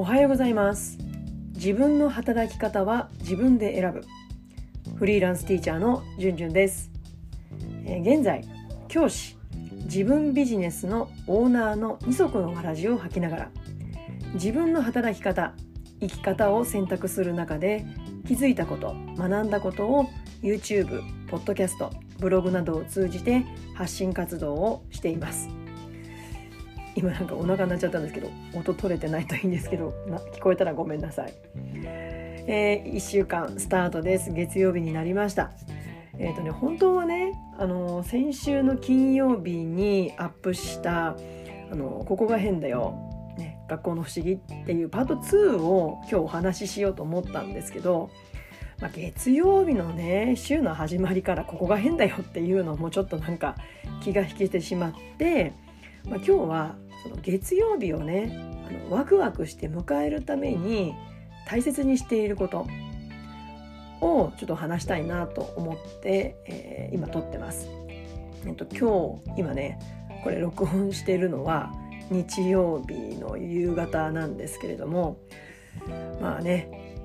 おはようございます。自分の働き方は自分で選ぶ。フリーランスティーチャーのじゅんじゅんです、え、現在教師自分ビジネスのオーナーの二足のわらじを履きながら自分の働き方生き方を選択する中で気づいたこと学んだことを YouTube、ポッドキャスト、ブログなどを通じて発信活動をしています。今なんかお腹鳴っちゃったんですけど音取れてないといいんですけどな聞こえたらごめんなさい、えー、1週間スタートです。月曜日になりました。えーとね、本当はねあの先週の金曜日にアップした「あのここが変だよ」ね「学校の不思議」っていうパート2を今日お話ししようと思ったんですけど、まあ、月曜日のね週の始まりから「ここが変だよ」っていうのもちょっとなんか気が引けてしまって、まあ、今日はその月曜日をねあのワクワクして迎えるために大切にしていることをちょっと話したいなと思って、えー、今撮ってます。えっと、今日今ねこれ録音しているのは日曜日の夕方なんですけれどもまあね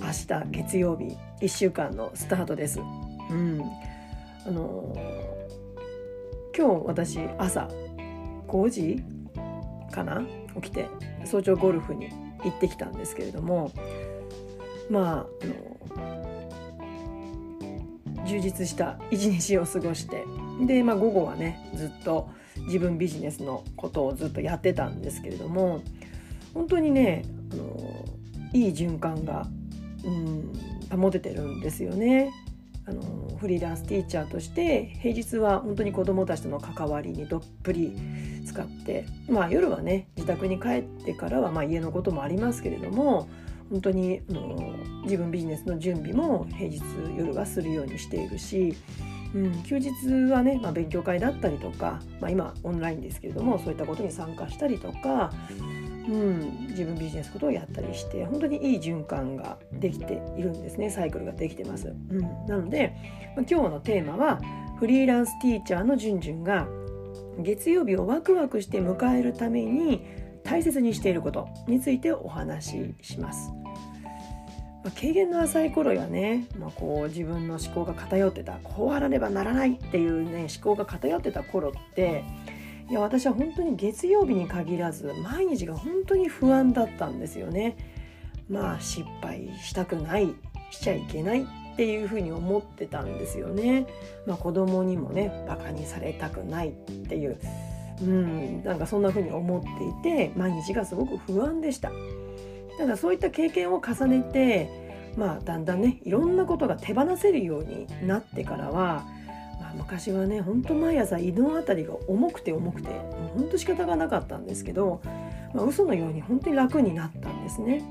明日月曜日1週間のスタートです。うん、あの今日私朝5時かな？起きて早朝ゴルフに行ってきたんですけれどもまああの充実した一日を過ごしてで、まあ、午後はねずっと自分ビジネスのことをずっとやってたんですけれども本当にねあのいい循環が、うん、保ててるんですよね。あのフリーランスティーチャーとして平日は本当に子どもたちとの関わりにどっぷり使って、まあ、夜はね自宅に帰ってからはまあ家のこともありますけれども本当にあの自分ビジネスの準備も平日夜はするようにしているし、うん、休日はね、まあ、勉強会だったりとか、まあ、今オンラインですけれどもそういったことに参加したりとか、うん、自分ビジネスことをやったりして本当にいい循環ができているんですねサイクルができてます。うん、なので、まあ、今日のテーマはフリーランスティーチャーのじゅんじゅんが月曜日をワクワクして迎えるために大切にしていることについてお話しします。まあ、経験の浅い頃やね、まあ、こう自分の思考が偏ってたこうあらねばならないっていうね思考が偏ってた頃っていや私は本当に月曜日に限らず毎日が本当に不安だったんですよね。まあ失敗したくないしちゃいけないっていうふうに思ってたんですよね。まあ、子供にもねバカにされたくないっていう、うん、なんかそんなふうに思っていて毎日がすごく不安でした。ただそういった経験を重ねてまあだんだんねいろんなことが手放せるようになってからは、まあ、昔はねほんと毎朝胃の辺りが重くて重くてほんと仕方がなかったんですけど、まあ、嘘のように本当に楽になったんですね。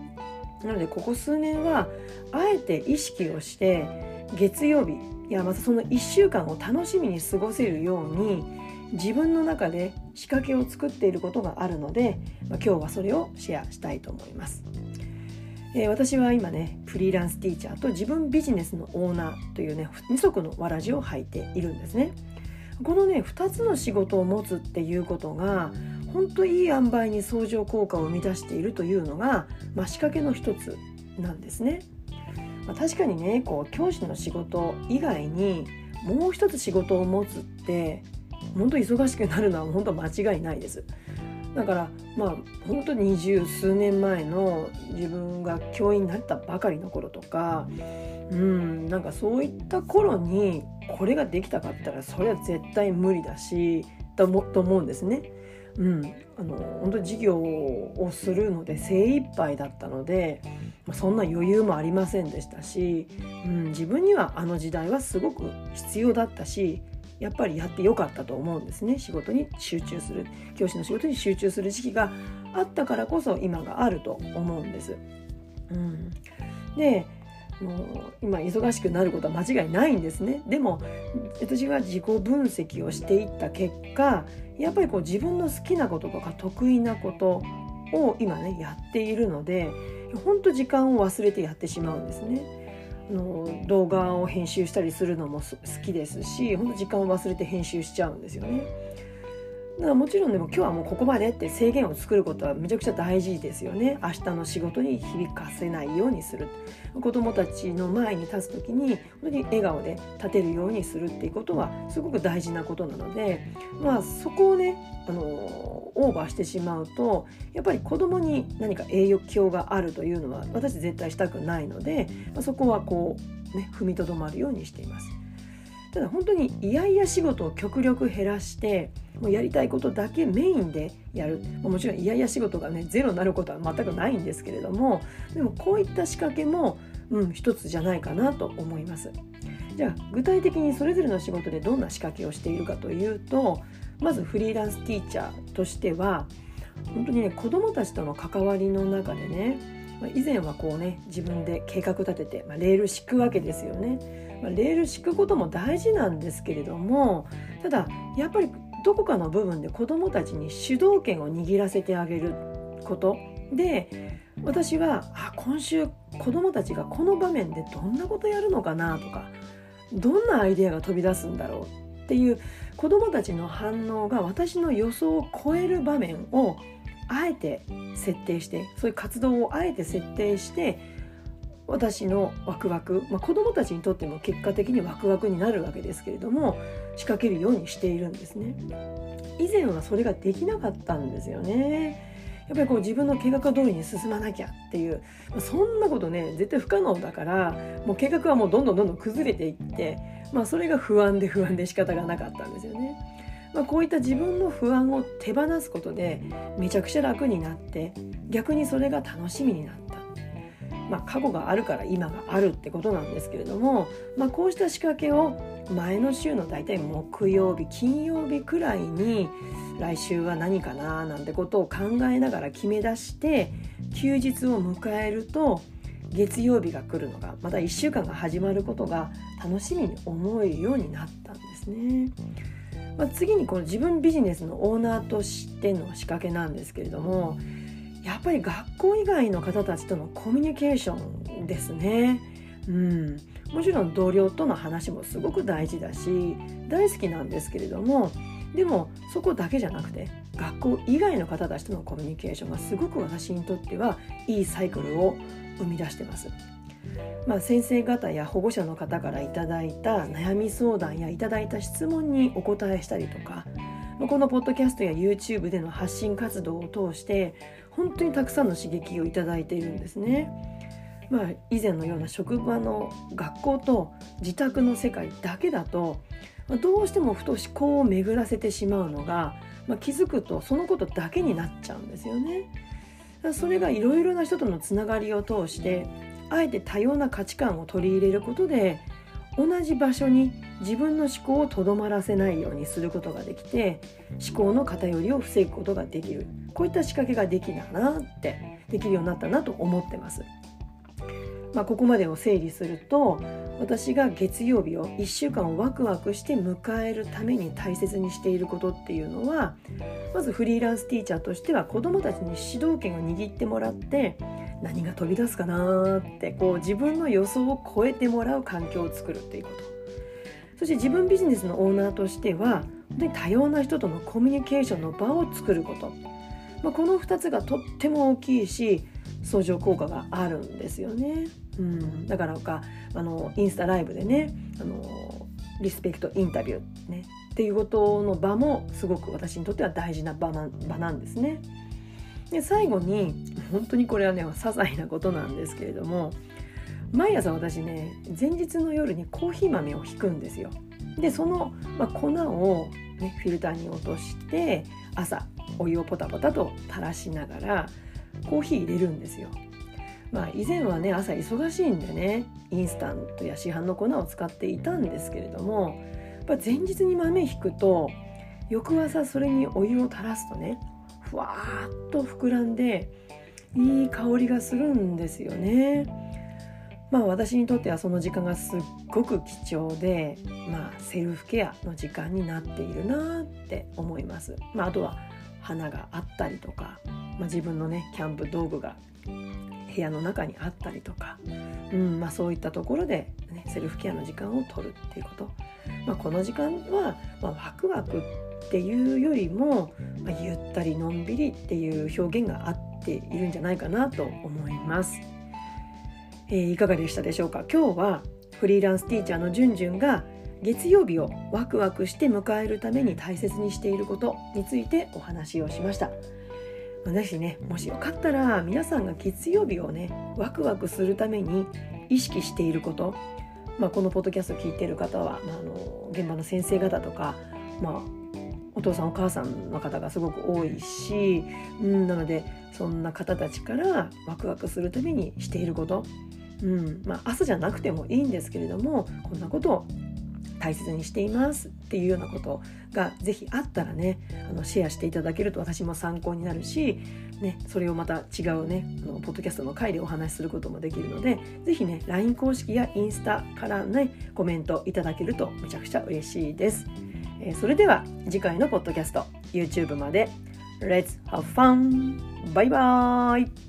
なのでここ数年はあえて意識をして月曜日いやまたその1週間を楽しみに過ごせるように自分の中で仕掛けを作っていることがあるので、まあ、今日はそれをシェアしたいと思います。えー、私は今ねフリーランスティーチャーと自分ビジネスのオーナーというね二足のわらじを履いているんですね。このね2つの仕事を持つっていうことが本当いい塩梅に相乗効果を生み出しているというのが、まあ、仕掛けの一つなんですね。まあ、確かにねこう教師の仕事以外にもう一つ仕事を持つって本当忙しくなるのは本当間違いないです。だからまあ本当に二十数年前の自分が教員になったばかりの頃とかうんなんかそういった頃にこれができたかったらそれは絶対無理だしと思うんですね。うん、あの本当授業をするので精一杯だったのでそんな余裕もありませんでしたし、うん、自分にはあの時代はすごく必要だったしやっぱりやってよかったと思うんですね仕事に集中する教師の仕事に集中する時期があったからこそ今があると思うんです。うん、でもう今忙しくなることは間違いないんですねでも私は自己分析をしていった結果やっぱりこう自分の好きなこととか得意なことを今ねやっているので本当時間を忘れてやってしまうんですね。の動画を編集したりするのも好きですしほんと時間を忘れて編集しちゃうんですよね。だからもちろんでも今日はもうここまでって制限を作ることはめちゃくちゃ大事ですよね明日の仕事に響かせないようにする子どもたちの前に立つ時に本当に笑顔で立てるようにするっていうことはすごく大事なことなのでまあそこをねあのオーバーしてしまうとやっぱり子供に何か影響があるというのは私絶対したくないので、そこはこうね踏みとどまるようにしています。ただ本当にいやいや仕事を極力減らしてもうやりたいことだけメインでやるもちろんいやいや仕事がねゼロになることは全くないんですけれどもでもこういった仕掛けも、うん、一つじゃないかなと思います。じゃあ具体的にそれぞれの仕事でどんな仕掛けをしているかというとまずフリーランスティーチャーとしては本当にね子どもたちとの関わりの中でね以前はこうね自分で計画立てて、まあ、レール敷くわけですよね。まあ、レール敷くことも大事なんですけれどもただやっぱりどこかの部分で子どもたちに主導権を握らせてあげること。で私はあ今週子どもたちがこの場面でどんなことやるのかなとかどんなアイデアが飛び出すんだろうっていう子どもたちの反応が私の予想を超える場面をあえて設定してそういう活動をあえて設定して私のワクワク、まあ、子どもたちにとっても結果的にワクワクになるわけですけれども仕掛けるようにしているんですね。以前はそれができなかったんですよね。やっぱりこう自分の計画通りに進まなきゃっていう、まあ、そんなことね絶対不可能だからもう計画はもうどんどんどんどん崩れていって、まあ、それが不安で不安で仕方がなかったんですよね。まあ、こういった自分の不安を手放すことでめちゃくちゃ楽になって逆にそれが楽しみになった。まあ、過去があるから今があるってことなんですけれども、まあ、こうした仕掛けを前の週の大体木曜日金曜日くらいに来週は何かななんてことを考えながら決め出して休日を迎えると月曜日が来るのがまた1週間が始まることが楽しみに思えるようになったんですね。まあ、次にこの自分ビジネスのオーナーとしての仕掛けなんですけれどもやっぱり学校以外の方たちとのコミュニケーションですね。うん、もちろん同僚との話もすごく大事だし大好きなんですけれどもでもそこだけじゃなくて学校以外の方たちとのコミュニケーションがすごく私にとってはいいサイクルを生み出してます。まあ、先生方や保護者の方からいただいた悩み相談やいただいた質問にお答えしたりとかこのポッドキャストや YouTube での発信活動を通して本当にたくさんの刺激をいただいているんですね。まあ、以前のような職場の学校と自宅の世界だけだと、どうしてもふと思考を巡らせてしまうのが、まあ、気づくとそのことだけになっちゃうんですよね。それがいろいろな人とのつながりを通してあえて多様な価値観を取り入れることで同じ場所に自分の思考をとどまらせないようにすることができて思考の偏りを防ぐことができるこういった仕掛けができたなってできるようになったなと思ってます。まあ、ここまでを整理すると私が月曜日を1週間をワクワクして迎えるために大切にしていることっていうのはまずフリーランスティーチャーとしては子どもたちに主導権を握ってもらって何が飛び出すかなってこう自分の予想を超えてもらう環境を作るっていうことそして自分ビジネスのオーナーとしては本当に多様な人とのコミュニケーションの場を作ること、まあ、この2つがとっても大きいし相乗効果があるんですよね。うん、だからかあのインスタライブでねあのリスペクトインタビュー、ね、っていうことの場もすごく私にとっては大事な場な場なんですね。で最後に本当にこれはね些細なことなんですけれども毎朝私ね前日の夜にコーヒー豆をひくんですよ。でその、まあ、粉を、ね、フィルターに落として朝お湯をポタポタと垂らしながらコーヒー入れるんですよ。まあ以前はね朝忙しいんでねインスタントや市販の粉を使っていたんですけれどもやっぱ前日に豆ひくと翌朝それにお湯を垂らすとねふわーっと膨らんでいい香りがするんですよね。まあ私にとってはその時間がすっごく貴重で、まあ、セルフケアの時間になっているなって思います。まあ、あとは花があったりとか、まあ、自分のねキャンプ道具が部屋の中にあったりとか、うんまあ、そういったところで、ね、セルフケアの時間を取るっていうこと、まあ、この時間は、まあ、ワクワクっていうよりも、まあ、ゆったりのんびりっていう表現が合っているんじゃないかなと思います。えー、いかがでしたでしょうか？今日はフリーランスティーチャーのじゅんじゅんが月曜日をワクワクして迎えるために大切にしていることについてお話をしました。ぜひねもしよかったら皆さんが月曜日をねワクワクするために意識していること、まあ、このポッドキャストを聞いている方は、まあ、あの現場の先生方とか、まあ、お父さんお母さんの方がすごく多いし、うん、なのでそんな方たちからワクワクするためにしていること、うんまあ、朝じゃなくてもいいんですけれどもこんなことを大切にしていますっていうようなことがぜひあったらねあのシェアしていただけると私も参考になるし、ね、それをまた違うねあのポッドキャストの回でお話しすることもできるのでぜひね LINE 公式やインスタからねコメントいただけるとめちゃくちゃ嬉しいです。え、それでは次回のポッドキャスト YouTube まで Let's have fun! バイバーイ